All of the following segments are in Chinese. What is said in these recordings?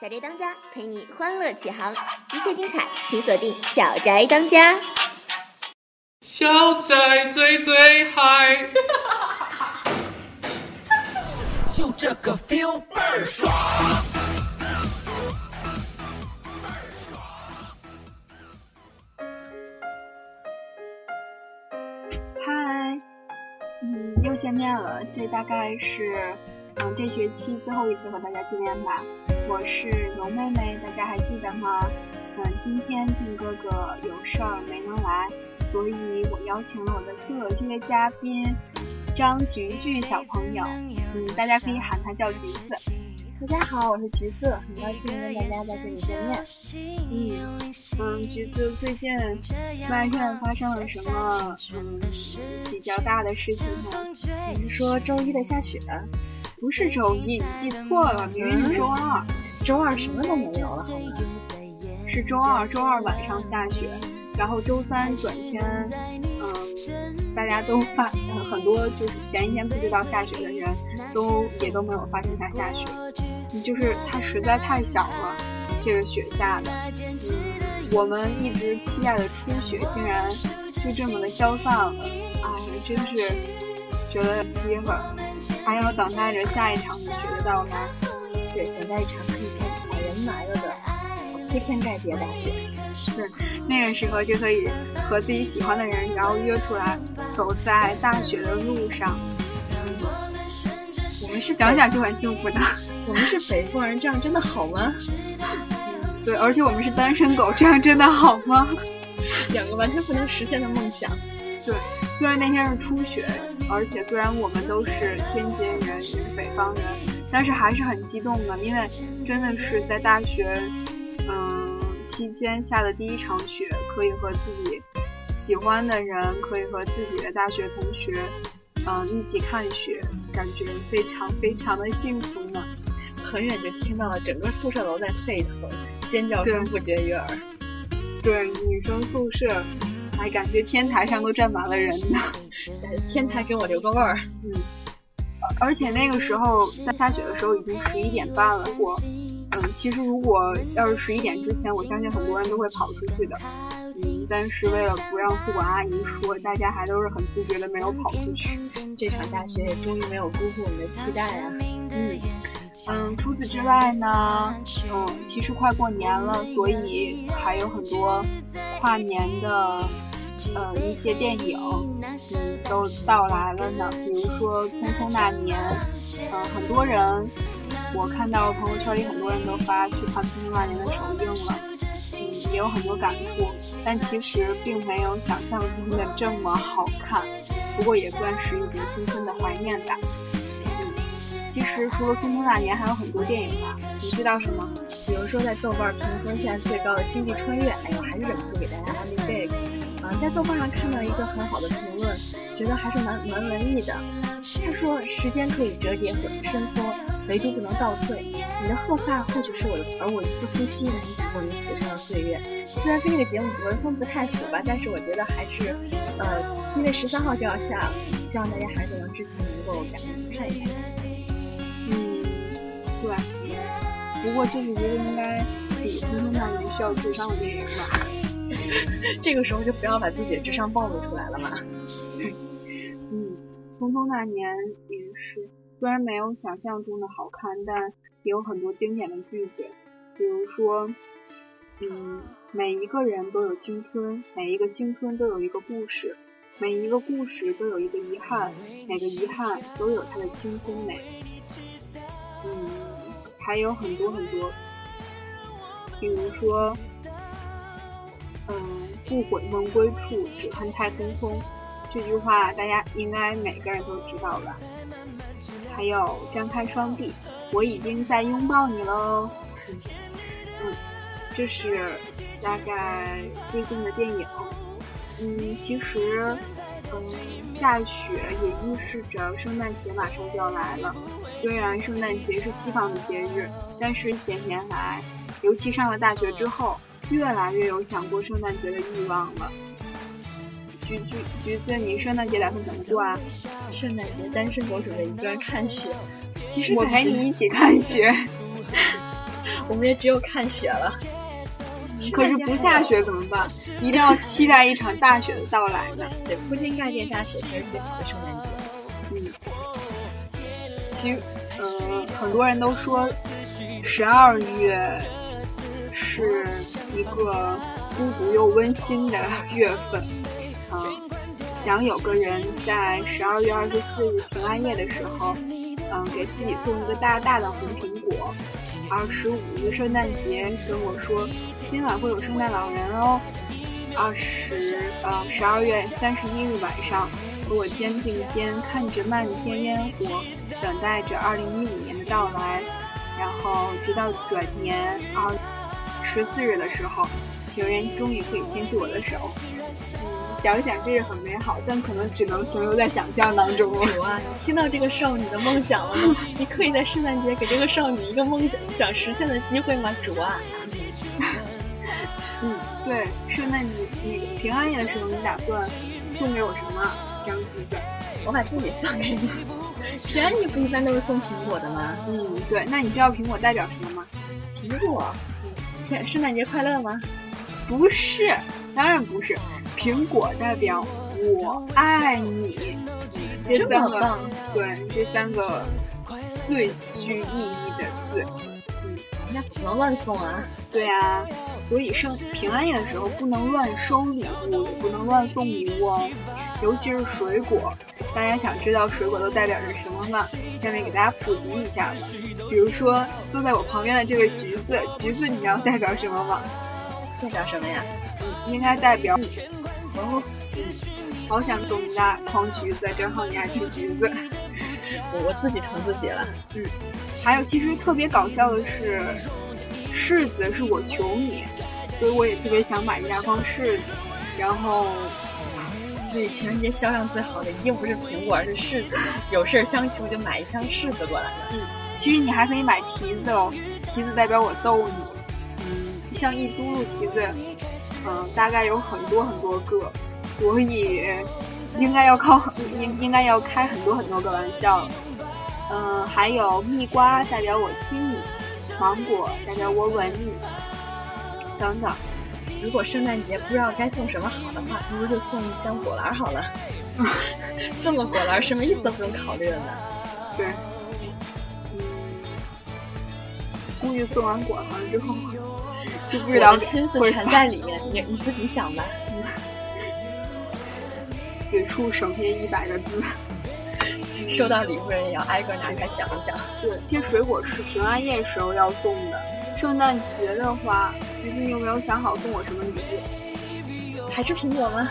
小宅当家陪你欢乐启航，一切精彩请锁定小宅当家。小宅最最嗨，就这个 feel 倍儿爽。嗨，嗯，又见面了。这大概是，嗯，这学期最后一次和大家见面吧。我是龙妹妹，大家还记得吗？嗯，今天静哥哥有事儿没能来，所以我邀请了我的特约嘉宾张菊菊小朋友。嗯，大家可以喊她叫橘子。大家好，我是橘子，很高兴跟大家在这里见面。嗯嗯，橘子最近外院发生了什么嗯比较大的事情呢？你是说周一的下雪？不是周一，你记错了，明明是周二。周二什么都没有了，好吗？是周二，周二晚上下雪，然后周三转天，嗯，大家都发很多就是前一天不知道下雪的人都也都没有发现它下雪，就是它实在太小了，这个雪下的，嗯，我们一直期待的初雪竟然就这么的消散了，哎，真是觉得稀罕，还要等待着下一场雪的到来，对，等待一场可以看老人来了的铺天盖地的大雪。是那个时候就可以和自己喜欢的人，然后约出来走在大雪的路上。我们是想想就很幸福的。我们是北方人，这样真的好吗？对，而且我们是单身狗，这样真的好吗？两个完全不能实现的梦想。对，虽然那天是初雪，而且虽然我们都是天津人，也是北方人，但是还是很激动的，因为真的是在大学，嗯，期间下的第一场雪，可以和自己喜欢的人，可以和自己的大学同学，嗯，一起看雪，感觉非常非常的幸福呢。很远就听到了整个宿舍楼在沸腾，尖叫声不绝于耳。对，女生宿舍，还感觉天台上都站满了人呢。天台给我留个味儿。嗯，而且那个时候在下雪的时候已经十一点半了。我，嗯，其实如果要是十一点之前，我相信很多人都会跑出去的。嗯，但是为了不让宿管阿姨说，大家还都是很自觉的没有跑出去。这场大雪也终于没有辜负我们的期待啊。嗯嗯，除此之外呢，嗯，其实快过年了，所以还有很多跨年的。呃，一些电影，嗯，都到来了呢。比如说《匆匆那年》，嗯，很多人，我看到朋友圈里很多人都发去看《匆匆那年》的首映了，嗯，也有很多感触。但其实并没有想象中的这么好看，不过也算是一种青春的怀念吧。嗯，其实除了《匆匆那年》，还有很多电影吧。你知道什么？比如说在豆瓣评分现在最高的《星际穿越》，哎呦，还是忍不住给大家安利这个。啊，在豆瓣上看到一个很好的评论，觉得还是蛮蛮文艺的。他说：“时间可以折叠和伸缩，唯独不能倒退。你的鹤发或许是我的，而我一次呼吸能抵过你此生的岁月。”虽然跟这个节目文风不太符吧，但是我觉得还是，呃，因为十三号就要下了，希望大家还是能之前能够赶紧去看一看。嗯，对。不过这是一个应该比《匆匆那年》需要智商的电影吧。这个时候就不要把自己的智商暴露出来了嘛。嗯，匆匆那年也是，虽然没有想象中的好看，但也有很多经典的句子，比如说，嗯，每一个人都有青春，每一个青春都有一个故事，每一个故事都有一个遗憾，每个遗憾都有它的青春美。嗯，还有很多很多，比如说。嗯，不悔梦归处，只恨太匆匆。这句话大家应该每个人都知道吧？还有张开双臂，我已经在拥抱你喽。嗯，这是大概最近的电影。嗯，其实，嗯，下雪也预示着圣诞节马上就要来了。虽然圣诞节是西方的节日，但是些年来，尤其上了大学之后。越来越有想过圣诞节的欲望了。橘橘橘子，你圣诞节打算怎么过啊？圣诞节单身狗准备一个人看雪。其实我陪你一起看雪。我们也只有看雪了。可是不下雪怎么办？一定要期待一场大雪的到来呢。对，铺天盖地下雪才是最好的圣诞节。嗯，其实，呃，很多人都说十二月是一个孤独又温馨的月份。嗯，想有个人在十二月二十四日平安夜的时候，嗯，给自己送一个大大的红苹果。二十五日圣诞节跟我说，今晚会有圣诞老人哦。二十呃十二月三十一日晚上，和我肩并肩看着漫天烟火，等待着二零一五年的到来。然后直到转年二十四日的时候，情人终于可以牵起我的手。嗯，想想这是很美好，但可能只能停留在想象当中了。主啊，你听到这个少女的梦想了吗？你可以在圣诞节给这个少女一个梦想想实现的机会吗？主啊！嗯，对，圣诞节那个平安夜的时候，你打算送给我什么？张橘子，我把自己送给你。平安夜不一般都是送苹果的吗？嗯，对。那你知道苹果代表什么吗？苹果。嗯，圣诞节快乐吗？不是，当然不是。苹果代表我爱你。这三个，对，这三个最具意义的字。嗯，那不能乱送啊。对啊。所以圣平安夜的时候不能乱收礼物，也不能乱送礼物哦，尤其是水果。大家想知道水果都代表着什么吗？下面给大家普及一下吧。比如说坐在我旁边的这位橘子，橘子你知道代表什么吗？代表什么呀？嗯，应该代表你。哦，嗯，好想送你家筐橘子，正好你爱吃橘子。我 我自己疼自己了。嗯，还有其实特别搞笑的是。柿子是我求你，所以我也特别想买一大筐柿子。然后，所以情人节销量最好的一定不是苹果，而是柿子。有事相求就买一箱柿子过来了。嗯，其实你还可以买提子哦，提子代表我逗你。嗯，像一嘟噜提子，嗯，大概有很多很多个，所以应该要靠 应应该要开很多很多个玩笑。嗯，还有蜜瓜代表我亲你。芒果代表我吻你，等等。如果圣诞节不知道该送什么好的话，不如就送一箱果篮好了。送个果篮，什么意思都不用考虑了呢？对。送完果子之后，就不知道心思全在里面。你你自己想吧。此处省下一百个字。收到礼物人也要挨个拿开想一想。对，这些水果是平安夜时候要送的。圣诞节的话，最近有没有想好送我什么礼物？还是苹果吗？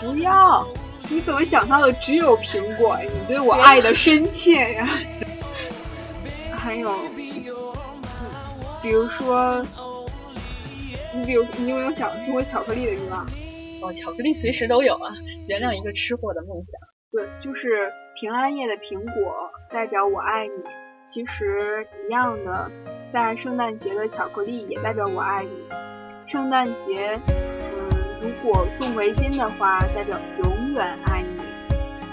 不要！你怎么想到的只有苹果？你对我爱的深切呀！还有，比如说，你比如你有没有想送我巧克力的欲望？哦，巧克力随时都有啊！原谅一个吃货的梦想。对，就是平安夜的苹果代表我爱你。其实一样的，在圣诞节的巧克力也代表我爱你。圣诞节，嗯，如果送围巾的话，代表永远爱你。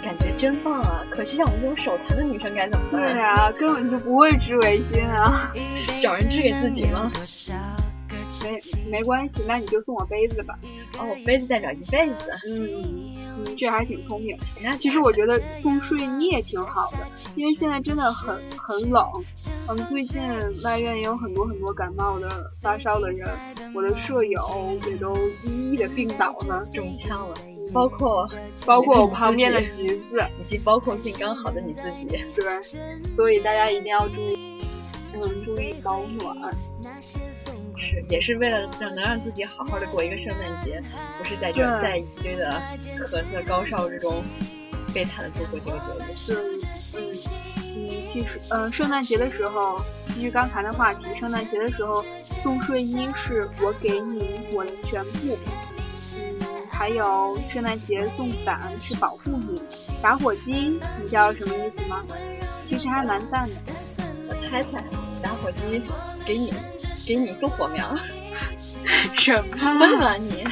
感觉真棒啊！可惜像我们这种手残的女生该怎么办？对啊，根本就不会织围巾啊，找人治给自己吗？没没关系，那你就送我杯子吧。哦，杯子代表一辈子。嗯。嗯，这还挺聪明。其实我觉得送睡衣也挺好的，因为现在真的很很冷。嗯，最近外院也有很多很多感冒的、发烧的人，我的舍友也都一一的病倒了，中枪了。包括包括我旁边的橘子，以及包括病刚好的你自己。对，所以大家一定要注意，嗯，注意保暖。是，也是为了让能让自己好好的过一个圣诞节，不是在这在一堆的咳嗽高烧之中悲惨的度过这个节日。是，嗯嗯，其实，嗯，圣诞节的时候，继续刚才的话题，圣诞节的时候送睡衣是我给你我的全部。嗯，还有圣诞节送伞是保护你。打火机，你知道什么意思吗？其实还蛮赞的。我猜猜，打火机给你。给你送火苗，什么温暖你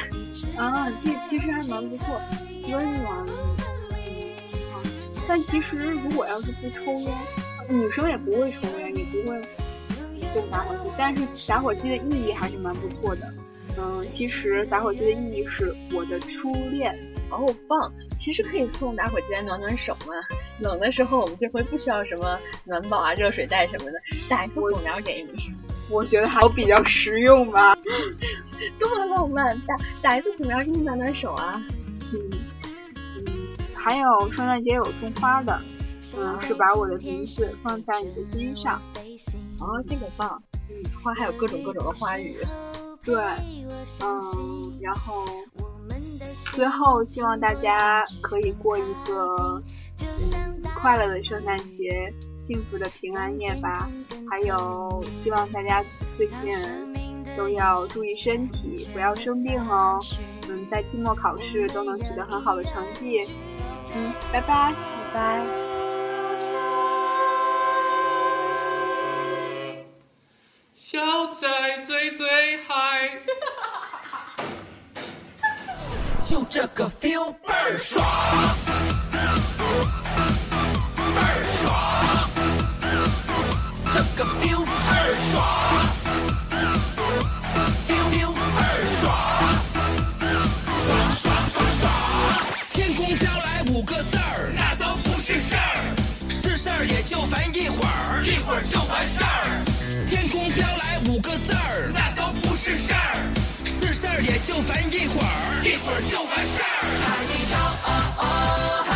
啊？这其实还蛮不错，温暖你。但其实如果要是不抽烟，女生也不会抽烟，也不会送打火机，但是打火机的意义还是蛮不错的。嗯，其实打火机的意义是我的初恋。哦，棒！其实可以送打火机来暖暖手嘛。冷的时候我们这回不需要什么暖宝啊、热水袋什么的，打一次火苗给你。我觉得还比较实用吧。多么浪漫！打打一次火苗给你暖暖手啊。嗯嗯，还有圣诞节有送花的，嗯，是把我的名字放在你的心上。哦，这个棒。嗯，花还有各种各种的花语。对，嗯，然后最后希望大家可以过一个嗯快乐的圣诞节，幸福的平安夜吧。还有希望大家最近都要注意身体，不要生病哦。嗯，在期末考试都能取得很好的成绩。嗯，拜拜，拜拜。小仔最最嗨，就这个 feel 倍儿爽，倍儿爽，这个 feel 倍儿爽，feel feel 倍儿爽，爽爽爽爽。天空飘来五个字儿，那都不是事儿，是事儿也就烦一会儿，一会儿就完事儿。天空飘来五个字儿，那都不是事儿，事儿也就烦一会儿，一会儿就完事儿。嗨哟哦哦。